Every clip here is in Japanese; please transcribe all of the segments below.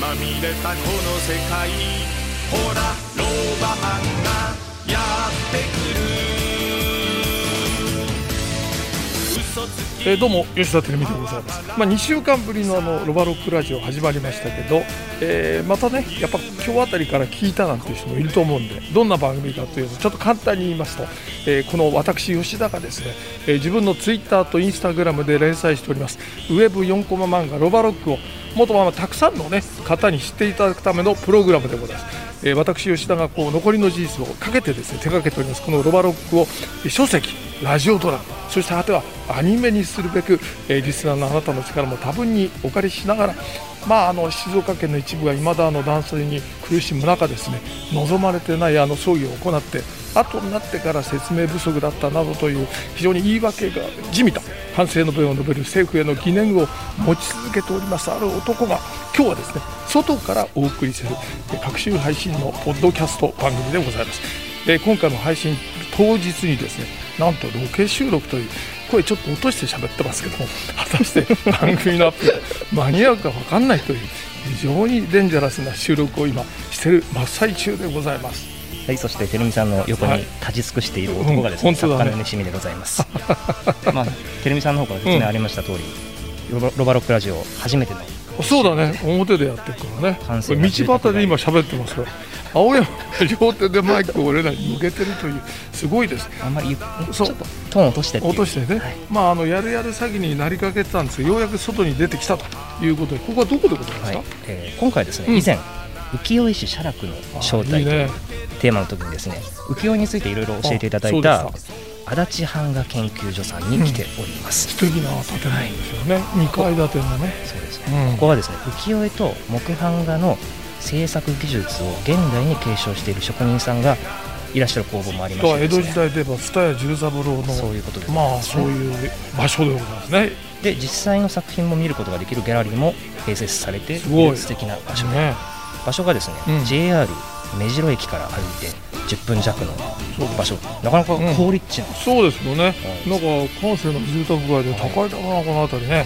まみれたこの世界ほらローバマンがやってくる。えどうも吉田照美でございます、まあ、2週間ぶりのあのロバロックラジオ始まりましたけど、えーまたねやっぱ今日あたりから聞いたなんていう人もいると思うんでどんな番組かというとちょっと簡単に言いますと、えーこの私吉田がですね、えー自分のツイッターとインスタグラムで連載しておりますウェブ4コマ漫画ロバロックをもっとまたくさんの、ね、方に知っていただくためのプログラムでございます。え私吉田がこう残りの事実をかけてですね手掛けておりますこのロバロックを書籍ラジオドラマそして果てはアニメにするべく、えーリスナーのあなたの力も多分にお借りしながらまあ、あの静岡県の一部が未だあの断水に苦しむ中ですね望まれてないあの葬儀を行って後になってから説明不足だったなどという非常に言い訳が地味だ反省の弁を述べる政府への疑念を持ち続けておりますある男が今日はですね外からお送りするえー各週配信のポッドキャスト番組でございます。えー今回の配信当日にですねなんとロケ収録という声ちょっと落として喋ってますけども果たして番組のアップが間に合うか分かんないという非常にデンジャラスな収録を今している真っ最中でございます。はい、そして、てるみさんの横はいに立ち尽くしている男がですね、うん本当だね作家のしみでございます。まあ、てるみさんの方から説明ありました通り、ロバロバロックラジオ初めてのそうだね。表でやってるからね。道端で今喋ってますから。青山が両手でマイクを俺らに向けてるというすごいです。あんまりそう。ょっとトーン落として落としてね、はい。まああのやるやる詐欺になりかけてたんですがようやく外に出てきたということで。ここはどこでございますか、はい。えー今回ですね、うん。以前浮世絵師写楽の正体というテーマの時にですね浮世絵についていろいろ教えていただいあた足立版画研究所さんに来ております、素敵な建物ですよね、二階建てのね。そうですうん。ね、ここはですね浮世絵と木版画の制作技術を現代に継承している職人さんがいらっしゃる工房もありましてね。戸時代で言えば蔦屋十三郎のそういうことです。まあそういう場所でございますね。で実際の作品も見ることができるギャラリーも併設されていすごいる素敵な場所。でね。場所がですね、うん。JR 目白駅から歩いて10分弱の場所。なかなかうん。好立地な。そうですよね、うんなんか閑静な住宅街で高いだな、この辺りね、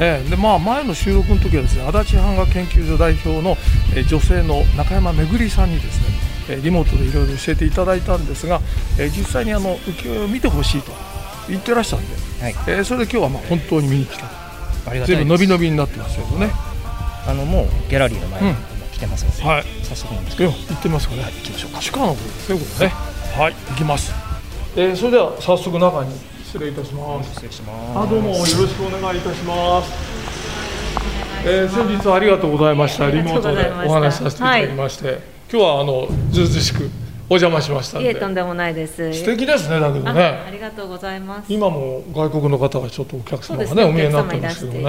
ええ。でまあ、前の収録の時はですね足立版画研究所代表の、えー女性の中山めぐりさんにですね、えーリモートでいろいろ教えていただいたんですが、えー実際にあの浮世絵を見てほしいと言ってらしたんで、はい、えーそれで今日はまあ本当に見に来たありがた全部伸び伸びになってますけどね。あのもうギャラリーの前にうん。今来てますので、はい。早速なんですけど行ってみますかね、はい行きましょうか。地下の方ですねこれね。はい。行きます、えーそれでは早速中に失礼いたします。失礼します。あどうもよろしくお願いいたします。えー、先日はありがとうございました。リモートでお話しさせていただきまして、今日はあのずうずうしくお邪魔しましたんいえ、で。とんでもないです。素敵ですねだけどああね。りがとうございます。今も外国の方がちょっとお客様がねね、お見えになってますけどね。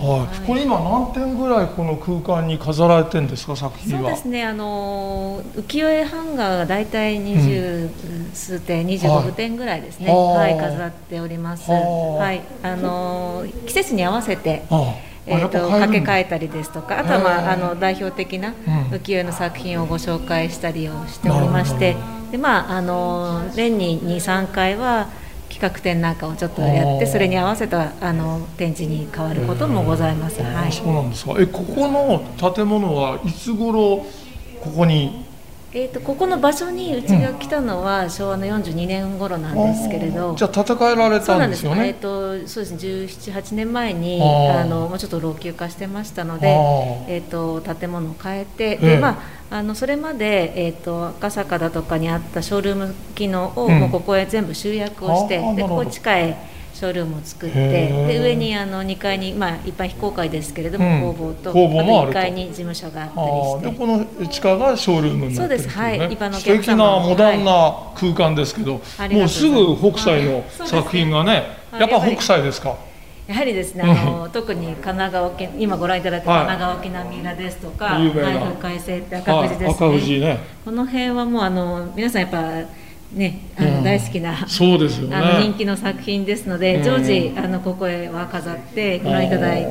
はい。これ今何点ぐらいこの空間に飾られてるんですか作品は。そうですね、あの浮世絵ハンガーがだいたい二十数点、二十はい五点ぐらいですね。はあはい、飾っております。はあはい、あの季節に合わせて。ああえー、とやっぱ掛け替えたりですとかあとは、まあ、あの代表的なうん。浮世絵の作品をご紹介したりをしておりましてなるで、まあ、あの年に23回は企画展なんかをちょっとやってそれに合わせたあの展示に変わることもございます。はい。そうなんですか。えここの建物はいつ頃ここにえー、とここの場所にうちが来たのは昭和の42年頃なんですけれど、じゃあ建て替えられそうなんです。よね。えー、とそうですね17、8年前にあのもうちょっと老朽化してましたのあで、ー。えー、と建物を変えて、ええでまあ、あのそれまで、えー、と赤坂だとかにあったショールーム機能を、うん。もうここへ全部集約をしてでここ地下へショールームを作ってで上にあの2階に、まあ、一般非公開ですけれども、うん。工房と工房もあると。と1階に事務所があったりして。でこの地下がショールームになってるんですよね。そうです。はい。一般のお素敵なモダンな空間ですけど、ありがとうございもうすぐ北斎のはい。作品がね、はい。やっぱ北斎ですか、やはりですね、あの特に神奈川県今ご覧いただいたはい。神奈川県並浦ですとか、有名な。内風改正って赤はい富士ですね。赤富士ね。この辺はもうあの皆さんやっぱねあの、うん。大好きな。そうですよね。あの人気の作品ですので、うん。常時あのここへは飾ってご覧いただい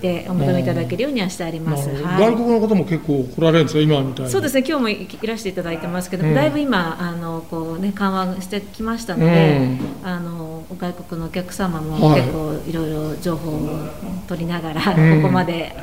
てお求めいただけるようにはしてあります。はい。外国の方も結構来られるんですか今みたいに。そうですね、今日もいいらしていただいてますけど、うん。だいぶ今あのこうね緩和してきましたので、うん。あの外国のお客様もはい。結構いろいろ情報を取りながら、うん。ここまで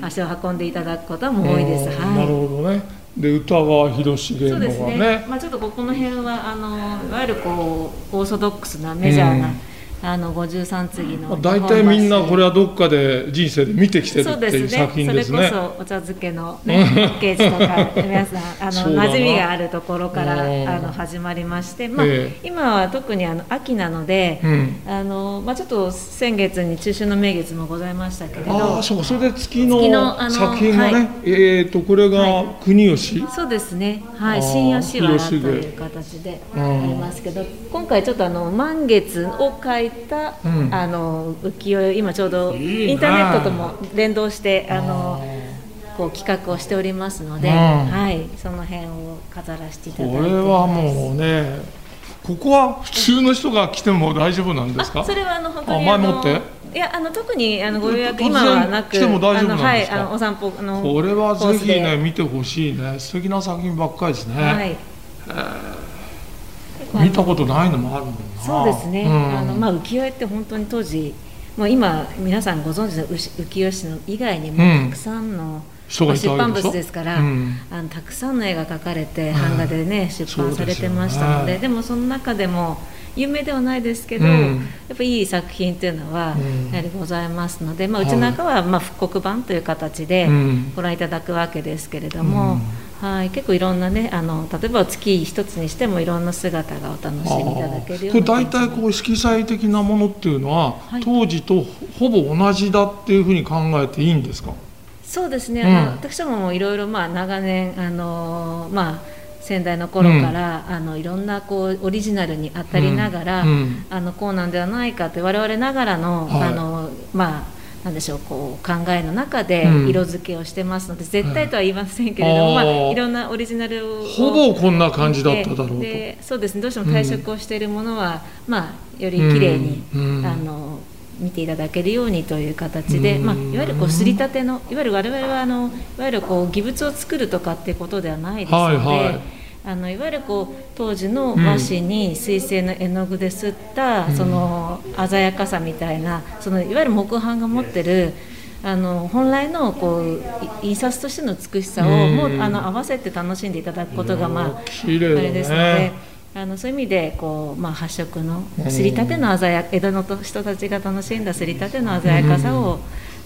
足を運んでいただくことも多いです。うん。なるはい。ほどねで歌川広重のがそうですね。ねまあちょっとここの辺はあのいわゆるこうオーソドックスなメジャーな、うんあの53次のまあ大体みんなこれはどっかで人生で見てきてるそうっていうですね。作品ですね。それこそお茶漬けの、ね、パッケージとか皆さんあの馴染みがあるところからうん。あの始まりまして、まあえ今は特にあの秋なので、うん。あのまあ、ちょっと先月に中秋の名月もございましたけれあどあそうか。それで月の作品がね、はい。えっ、とこれが国吉、そうですね、はい、新吉原という形でうんありますけど、今回ちょっとあの満月を描いた、うん。あの浮世絵今ちょうどインターネットとも連動してあのこう企画をしておりますので、うん。はい、その辺を飾らせていただいて。これはもうねここは普通の人が来ても大丈夫なんですか？あそれはあの本当にああの前もって？いやあの特にあのご予約今はなく来ても大丈夫なんですか？あのはいあのお散歩あのこれはぜひねで。見てほしいね。素敵な作品ばっかりですね、はい見たことないのもあるそうですね、うん。あのまあ、浮世絵って本当に当時もう今皆さんご存知の浮浮世絵師の以外にもうん。たくさんの、人がいた出版物ですから、うん。あのたくさんの絵が描かれて版画でね、出版されてましたのででもその中でも有名ではないですけど、うん。やっぱいい作品っていうのはうん。やはりございますので、まあ、うちなんかはまあ復刻版という形でうん。ご覧いただくわけですけれども、はい、結構いろんなねあの例えば月一つにしてもいろんな姿がお楽しみいただけるような大体こう色彩的なものっていうのは、はい。当時とほぼ同じだっていうふうに考えていいんですか？そうですね、うん。私どももいろいろまあ長年あのまあ先代の頃から、あのいろんなこうオリジナルに当たりながら、うん。うん。あのこうなんではないかって我々ながらの、はい。あのまあなんでしょうこう考えの中でうん。色付けをしてますので、絶対とは言いませんけれども、まあ、いろんなオリジナルをほぼこんな感じだっただろうと。でそうですね。どうしても退色をしているものは、まあより綺麗に、うん。うん。あの見ていただけるようにという形で、うん。まあ、いわゆるこうすりたてのいわゆる我々はあのいわゆるこう技術を作るとかっていうことではないですので、はいはいあのいわゆるこう当時の和紙に水性の絵の具で刷った、その鮮やかさみたいなそのいわゆる木版が持ってるあの本来のこうい印刷としての美しさをうん。もうあの合わせて楽しんでいただくことがまああれですので。あのそういう意味でこう、まあ、発色のすりたての鮮や江戸の人たちが楽しんだすりたての鮮やかさを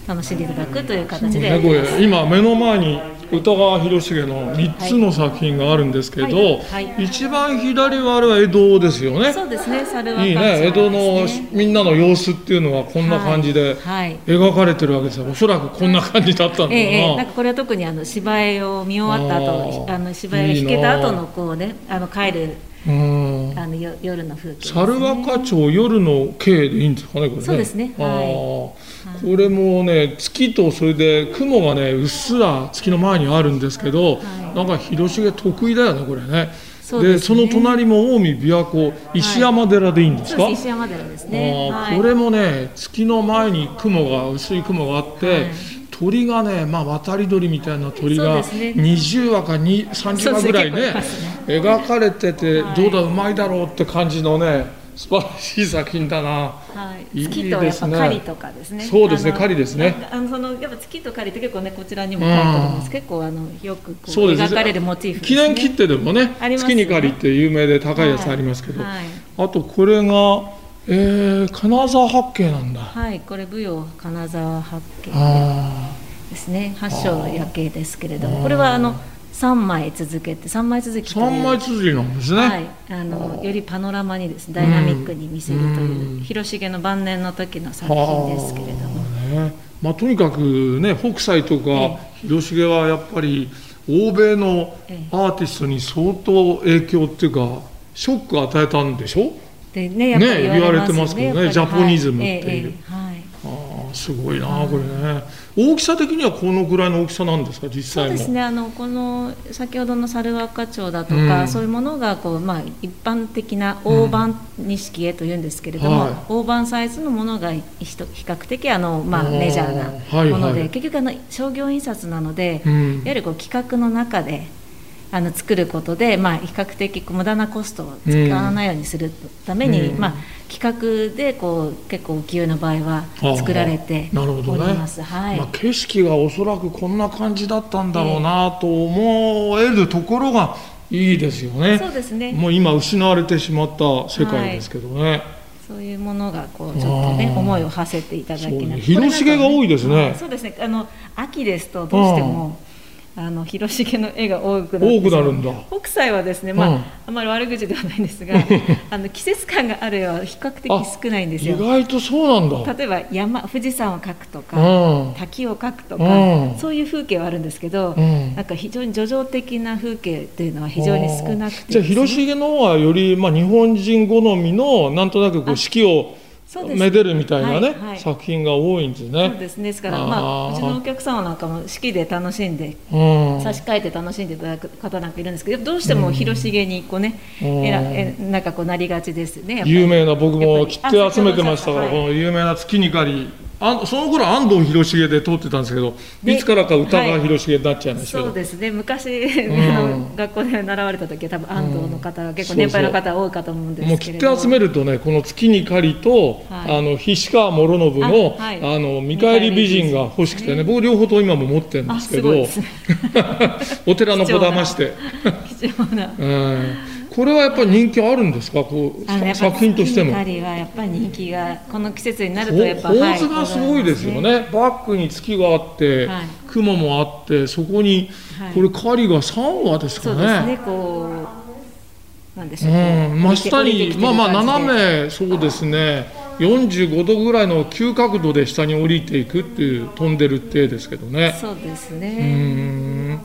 楽しんでいただくという形で。やね、今目の前に歌川広重の3つの作品があるんですけど、はい。はい。一番左はあれは江戸ですよね。そうですね。猿若いいね。江戸のみんなの様子っていうのはこんな感じではい。描かれてるわけです。よおそらくこんな感じだったんだな、ええええ、なんかこれは特にあの芝居を見終わった後あー。あの芝居を弾けた後のこうねあ。の帰るうん。あのよ夜の風景ですね。猿若町夜の景でいいんですかねこれね。そうですね。はいこれもね月とそれで雲がねうっすら月の前にあるんですけど、はい。なんか広重得意だよねこれね。そうですね。その隣も近江琵琶湖石山寺でいいんですか、そうです石山寺ですね。はい。これもね月の前に雲が薄い雲があって、はい。鳥がね、まあ、渡り鳥みたいな鳥がそうですね。20羽か2 30羽ぐらいねね。描かれてて、はい。どうだうまいだろうって感じのね素晴らしい作品だな。はい、いい月とやっぱ狩りとかですね。そうですね狩りですねあのそのやっぱ月と狩りって結構ねこちらにも書いてあります。結構あのよくこう描かれるモチーフね。記念切手でもね月に狩りって有名で高いやつありますけど、はい、あとこれが、えー金沢八景なんだ。はい、これ舞踊金沢八景あですね。八章の夜景ですけれども、これはあの三枚続けて三枚続きーという。三枚綴りなんですね。はい、あのよりパノラマにですねダイナミックに見せるという、うん。広重の晩年の時の作品ですけれども。ね。まあ、とにかくね北斎とかえ広重はやっぱり欧米のええ。アーティストに相当影響っていうかショックを与えたんでしょ？でねやっぱりね。言われてますけどねジャポニズムっていう。はいええ。えすごいなこれね。大きさ的にはこのぐらいの大きさなんですか実際もそうですねあのこの先ほどの猿若町だとか、うん。そういうものがこう、まあ、一般的な大判錦絵というんですけれども、はい。大判サイズのものが比較的あの、まあ、メジャーなはいもので、はい結局あの商業印刷なので、うん。いわゆるこう企画の中であの作ることで、まあ、比較的無駄なコストを使わないようにするために、うん。まあ、企画でこう結構浮世絵の場合は作られてなるほどね。おります。はい。まあ、景色がおそらくこんな感じだったんだろうなと思えるところがいいですよね。そうですね。もう今失われてしまった世界ですけどね。そういうものがこうちょっとね思いを馳せていただきながら。広重が多いですね。そうですね。あの秋ですとどうしてもあの広重の絵が多くな多くなるんだ。北斎はですねまあ、うん。あまり悪口ではないんですが あの季節感がある絵は比較的少ないんです意よ外とそうなんだ。例えば山富士山を描くとか、うん。滝を描くとか、うん。そういう風景はあるんですけど、うん。なんか非常に叙情的な風景っていうのは非常に少なくてじゃあ広重の方はより、まあ、日本人好みのなんとなくこう四季をそうです。めでるみたいなね、はいはい。作品が多いんですね。そうです。ねですからまあうちのお客様なんかも四季で楽しんでうん。差し替えて楽しんでいただく方なんかいるんですけどどうしても広重にこうね、うん。えらえなんかこうなりがちですね有名な僕も切手集めてましたから、あこの有名な月にかりあその頃安藤広重で通ってたんですけど、ねいつからか歌川広重になっちゃいましたけど、そうですね。昔、ん。あの学校で習われた時は多分安藤の方が結構年配の方多いかと思うんですも。う切手集めるとねこの月にかりと、はい。あの菱川諸信のあ、あはい。の見返り美人が欲しくてね僕両方と今も持ってるんですけど お寺のこだまして、貴重な。うんこれはやっぱり人気あるんですか？こう作品としても。月にはやっぱり人気がこの季節になるほとやっぱ構図がすごいですよはね、バックに月があって、はい。雲もあってそこに、はい。これ狩りが3羽ですかね。そうですねこうなんでしょう、うん、真下にまあまあ斜めめそうですね。45度ぐらいの急角度で下に降りていくっていう飛んでるってですけどね。そうですうね、ん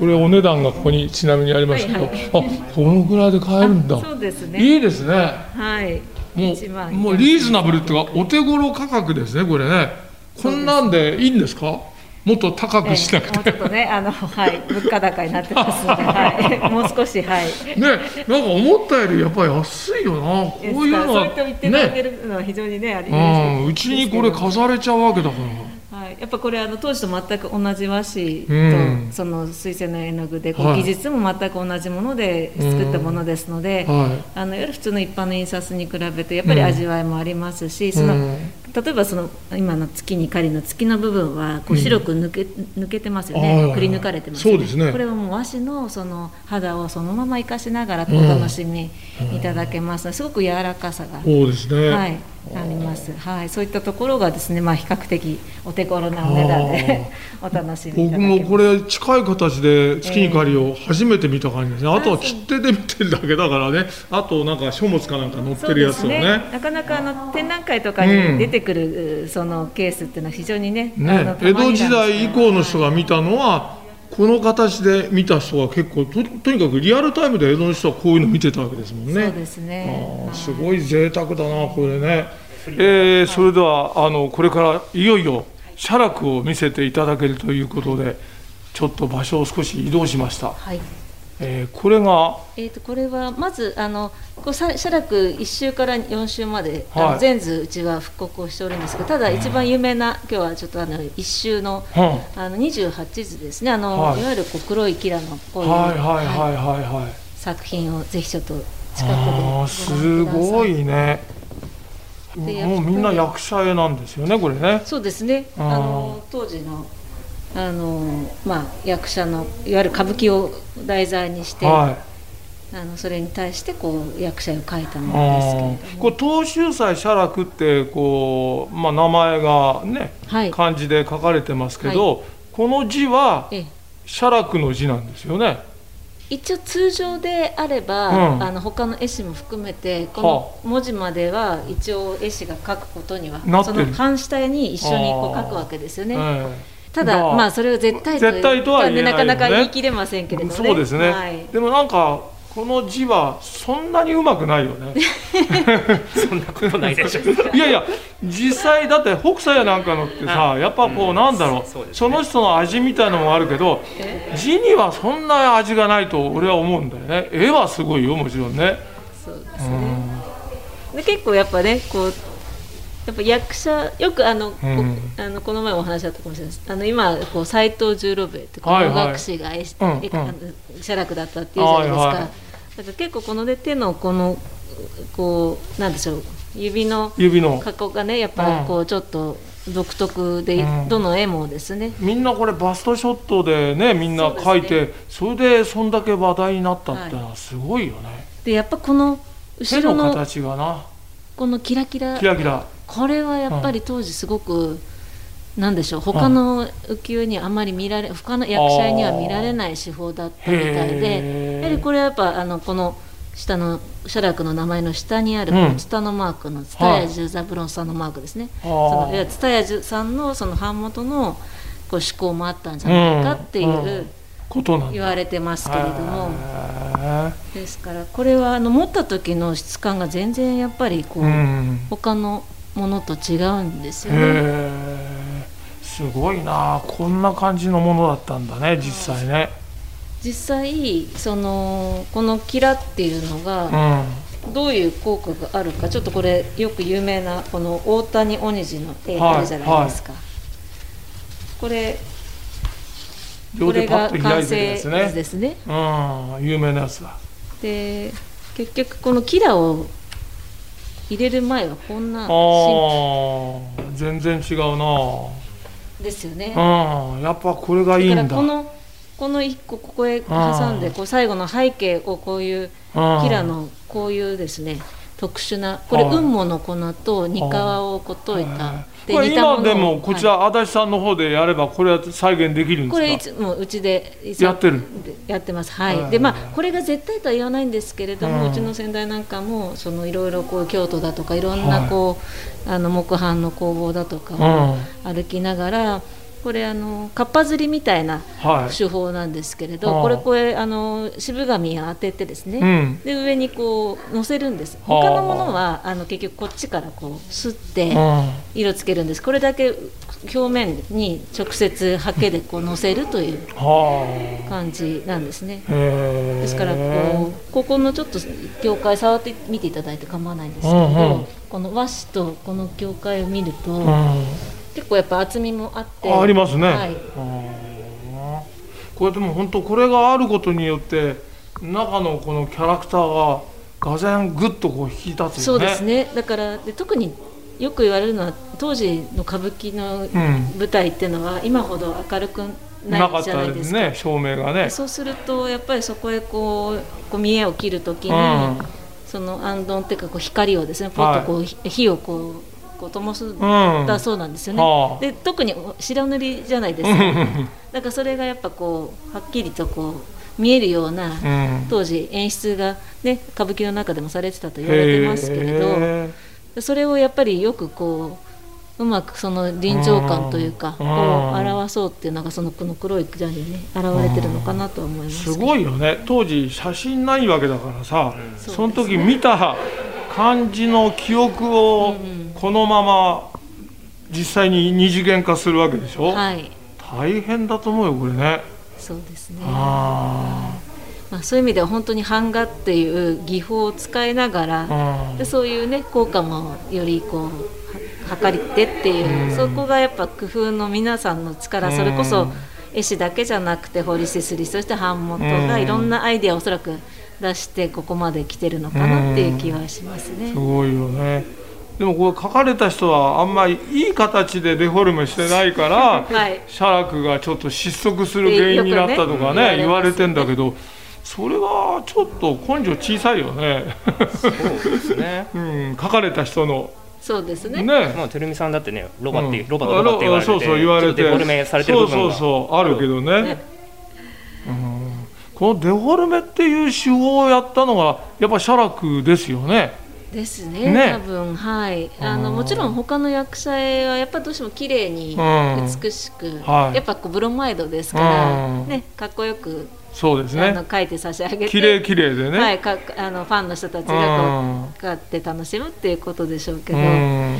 これお値段がここにちなみにありますけど、はいはい。あこのぐらいで買えるんだ。そうですね。いいですね。はい。もうもうリーズナブルっていうかお手頃価格ですねこれね。こんなんでいいんですか？もっと高くしなくええもうちょてっとねあのはい。物価高になってますので、はい、もう少しはい。ねなんか思ったよりやっぱり安いよな。こういうのはそうやって言っていただけねるのは非常にねありうん。うちにこれる飾れちゃうわけだからはい、やっぱこれあの当時と全く同じ和紙と、うん。その水性の絵の具ではい。技術も全く同じもので作ったものですので、はあのいわゆる普通の一般の印刷に比べてやっぱり味わいもありますし、そのうん。例えばその今の月に狩りの月の部分はこう白く抜け,、抜けてますよね、くり抜かれてますよね。そうですね。これはもう和紙のその肌をそのまま生かしながらお楽しみいただけます。のですごく柔らかさが、そうですね、はい、あります。はい、そういったところがですね、まあ比較的お手頃なお値段で お楽しみ僕。もこれ近い形で月に狩りを初めて見た感じですね、あとは切手で見てるだけだからね。あとなんか書物かなんか載ってるやつをね。なかなかあの展覧会とかうん。に出てくる、そのケースっていうのは非常にね、あねの江戸時代以降の人がが見たのはこの形で見た人が結構ととにかくリアルタイムで江戸の人はこういうの見てたわけですもんね。そうですねあー。すごい贅沢だなこれね、えーそれではあのこれからいよいよ写楽を見せていただけるということでちょっと場所を少し移動しました、はい。えーこれが？えー、とこれはまずあのこうさ写楽1週から4週まで、あはい。の全図うちは復刻をしておるんですけどただ一番有名な今日はちょっとあの1週のうん。あの28図ですね。あの、はい。い、わゆるこう黒いキラのこういう、はいはいはいはいはい。はい作品をぜひちょっと近くでごあー覧くださすごいね。でもうみんな役者絵なんですよねこれね。そうですね。あの当時のあの、まあ、役者のいわゆる歌舞伎を題材にして、はい。あのそれに対してこう役者絵を描いたもあのですけれども。ー。これ東秀斎写楽ってこう、まあ、名前がねはい。漢字で書かれてますけど、この字はええ。写楽の字なんですよね。一応通常であれば、うん。あの他の絵師も含めてこの文字までは一応絵師が書くことにはその半下に一緒にこう書くわけですよね。えただがまあそれを絶対絶対とは言えないよね。なかなか言い切れませんけれえどもね。そうですね、はい、でもなんかこの字はそんなにうまくないよね。そんなことないでしょ。いやいや実際だって北斎なんかのってさやっぱこうなんだろう、そうね。その人の味みたいなのもあるけど字にはそんな味がないと俺は思うんだよね。絵はすごいよもちろんね。そうですね。で結構やっぱねこうやっぱ役者よくあの、こうん。あのこの前お話あったかもしれないです。あの今こう斎藤十郎兵衛ってこはいはい。の学士が絵しうん絵あの写楽だったっていうじゃないですか、はいはい。だから結構こので手のこのこうなんでしょう指の指の。加工がねやっぱりこうちょっと独特で、うん。どの絵もですね。みんなこれバストショットでねみんな描いてそ,、れでそんだけ話題になったってのはすごいよね、でやっぱこの後手のろの形がな。このキラキラ。キラキラこれはやっぱり当時すごく、なんでしょう他の浮世絵にはあまり見られ他の役者には見られない手法だったみたいでやはりこれはやっぱあのこの下の写楽の名前の下にあるこうん。の蔦のマークの蔦屋十三郎さんのマークですね、そのいや蔦屋十さんのその版元のこう思考もあったんじゃないかっていう、ことなんだ。言われてますけれども、へですからこれはあの持った時の質感が全然やっぱりこう、ーうん。他のものと違うんですよね。すごいな。こんな感じのものだったんだね実際ね。実際そのこのキラっていうのうがん。どういう効果があるかちょっとこれよく有名なこの大谷鬼次の絵あるじゃないですか、これ両これが手パッと開完成ですね。うん。有名なやつだ。で結局このキラを入れる前はこんなあシー全然違うな。ンですよね。うんやっぱこれがいいだ。んだからこのこの一個ここへ挟んでこう最後の背景をこういううん。キラのこういうですね特殊なこれはい雲母の粉と煮皮をこう溶いたでこれ煮たものを今でもこちら足立さんの方でやればこれは再現できるんですか？これいつもうちでやってる。でやってます。ははいいでまあこれが絶対とは言わないんですけれども、ううんちの先代なんかもそのいろいろこう京都だとかいろんなこう、あの木版の工房だとかをうん。歩きながらこれあのかっぱ釣りみたいなはい。手法なんですけれど、はあ。これこれあの渋紙を当ててですね、うん。で上にこう乗せるんです。はあ。他のものはあの結局こっちからこうすってうん色つけるんです。これだけ表面に直接ハケでこう乗せるというは感じなんですね。ですからこうここのちょっと境界触ってみていただいて構わないんですけれど、うんうん。この和紙とこの境界を見ると、うん結構やっぱ厚みもあって。あありますね、はい。うんこれでも本当これがあることによって中のこのキャラクターががぜんぐっとこう引き立つよね。そうですね。だからで特によく言われるのは当時の歌舞伎のうん。舞台っていうのは今ほど明るくなないかったでじゃないですすか。ね照明がね。そうするとやっぱりそこへこうこう見栄を切るときに、うん。その暗ンっていうかこう光をですねポッとこう、火をこうこう灯すんうんだそうなんですよね。はあ。で特に白塗りじゃないですか。だからそれがやっぱこうはっきりとこう見えるような、うん。当時演出がね歌舞伎の中でもされてたと言われてますけれど。へそれをやっぱりよくこううまくその臨場感というかうん。こう表そうっていうのがそのこの黒い管にね現れてるのかなとは思います、ーすごいよね。当時写真ないわけだからさ、その時見た感じの記憶をこのまま実際に二次元化するわけでしょ、はい。大変だと思うよこれね。そうですね。あまあ、そういう意味では本当に版画っていう技法を使いながらあでそういうね効果もよりこうは測りてっていう、うん。そこがやっぱ工夫の皆さんの力、うん。それこそ絵師だけじゃなくて彫りせすりそして版元がうん。いろんなアイデアをおそらく出してここまで来てるのかなっていう気はしますね。すごいよね。でもこれ書かれた人はあんまりいい形でデフォルメしてないから、はい。写楽がちょっと失速する原因になったとかねね。言われてんだけどそれはちょっと根性小さいよね、そうですね。うん、書かれた人の。そうですね。ね。もうてるみさんだってねロバって、うん。ロバとロバって言われてそうそう言われて。ちょっとデフォルメされてる部分が。そうそうそうあるけどね。ね。うんこのデフォルメっていう手法をやったのがやっぱ写楽ですよね。ですねね。多分。はい。あのうんもちろん他の役者絵はやっぱどうしても綺麗にうん。美しく、はい。やっぱこうブロマイドですから、うん。ねかっこよく、そうですね。あの描いて差し上げて。綺麗綺麗でね、はい、かあのファンの人たちがこう買って楽しむっていうことでしょうけど、うん。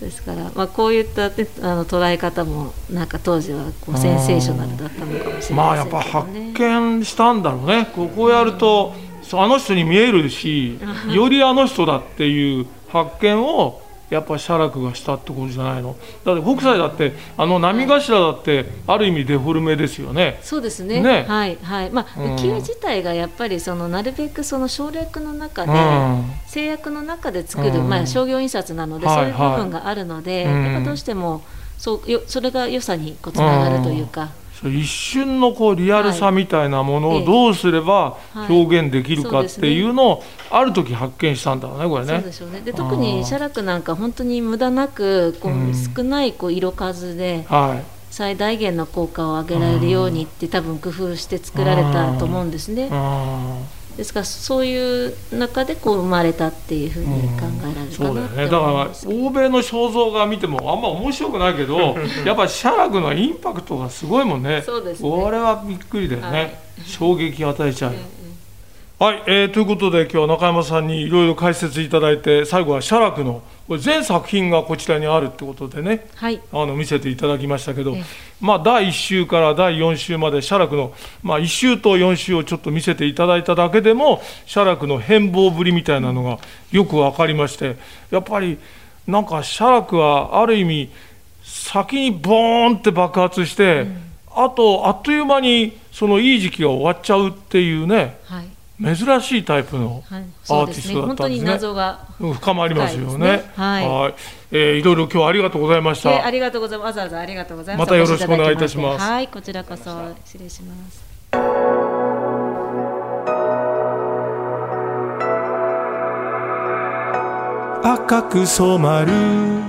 ですから、まあ、こういった、ね、あの捉え方もなんか当時はこうセンセーショナルだったのかもしれまあませんけどやっぱね。発見したんだろうね。ここをやると、あの人に見えるしよりあの人だっていう発見をやっぱ写楽がしたってことじゃないの？だって北斎だってあの波頭だってある意味デフォルメですよね。そうですね。ね。はいはい。まあ、うん。浮世絵自体がやっぱりそのなるべくその省略の中で、うん。制約の中で作る、うん。まあ商業印刷なので、はいそういう部分があるので、うん。やっぱどうしてもそうよそれが良さにこうつながるというか。一瞬のこうリアルさみたいなものはい。をどうすればはい。表現できるかっていうのをある時発見したんだろうねこれそうねでしょうね。で特に写楽なんか本当に無駄なくこう、うん。少ないこう色数ではい。最大限の効果を上げられるようにって多分工夫して作られたと思うんですね。うんですからそういう中でこう生まれたっていうふうに考えられるそう。だよかなってね。だから。欧米の肖像画見てもあんま面白くないけど やっぱり写楽のインパクトがすごいもんね。そうですね。はびっくりだよね、はい。衝撃与えちゃうはい、えーということで今日は中山さんにいろいろ解説いただいて最後は写楽のこれ全作品がこちらにあるってことでねはい。あの見せていただきましたけどええ、まあ、第1週から第4週まで写楽の、まあ、1週と4週をちょっと見せていただいただけでも写楽の変貌ぶりみたいなのがよく分かりましてやっぱりなんか写楽はある意味先にボーンって爆発して、あとあっという間にそのいい時期が終わっちゃうっていうねはい。珍しいタイプのはい。ア。ーティストだ本当にったんですね。謎が。うん深まりますよね。深いですねはいえーいろいろ今日はありがとうございました。えありがとうございます。わざわざありがとうございます。またよろしくお願いいたしますはい、こちらこそ失礼します。赤く染まる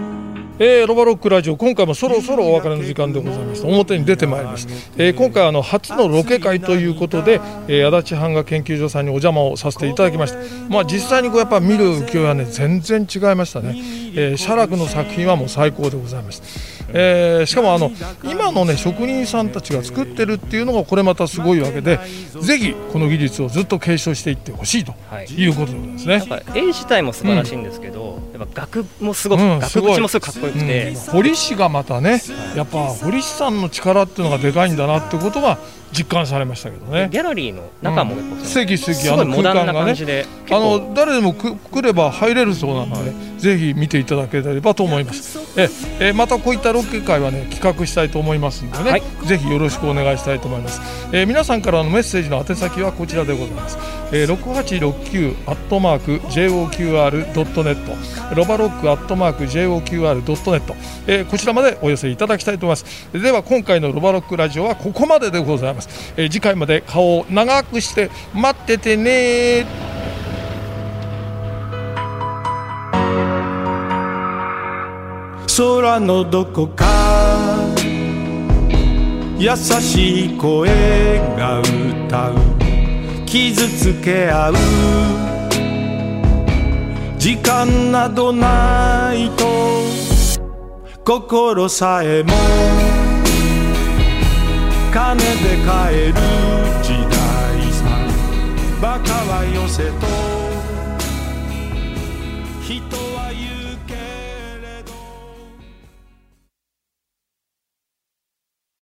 えーロバロックラジオ今回もそろそろお別れの時間でございました。表に出てまいりました、えー今回あの初のロケ会ということで、えー足立版画研究所さんにお邪魔をさせていただきました。まあ実際にこうやっぱ見る浮世絵はね全然違いましたね、えー写楽の作品はもう最高でございました。えーしかもあの今のね職人さんたちが作ってるっていうのがこれまたすごいわけでぜひこの技術をずっと継承していってほしいということでございますね、やっぱ絵自体も素晴らしいんですけど、やっぱ額もすごく、うん額縁もすごくかっこよくて、うん。堀氏がまたねやっぱ堀氏さんの力っていうのがでかいんだなってことが実感されましたけどね。ギャラリーの中も結構素敵素敵。あのすごいモダンな空間がね。感じで、あの誰でもく来れば入れるそうなんで、ぜひ見ていただければと思います。ええまたこういったロケ会はね企画したいと思いますんでね、はい。ぜひよろしくお願いしたいと思います、えー皆さんからのメッセージの宛先はこちらでございます、えー、6869アットマーク JOQR.net ロバロックアットマーク JOQR.net、えーこちらまでお寄せいただきたいと思います。では今回のロバロックラジオはここまででございます、えー次回まで顔を長くして待っててね。空のどこか優しい声が歌う。傷つけ合う。時間などないと心さえも金で買える時代さバカは寄せと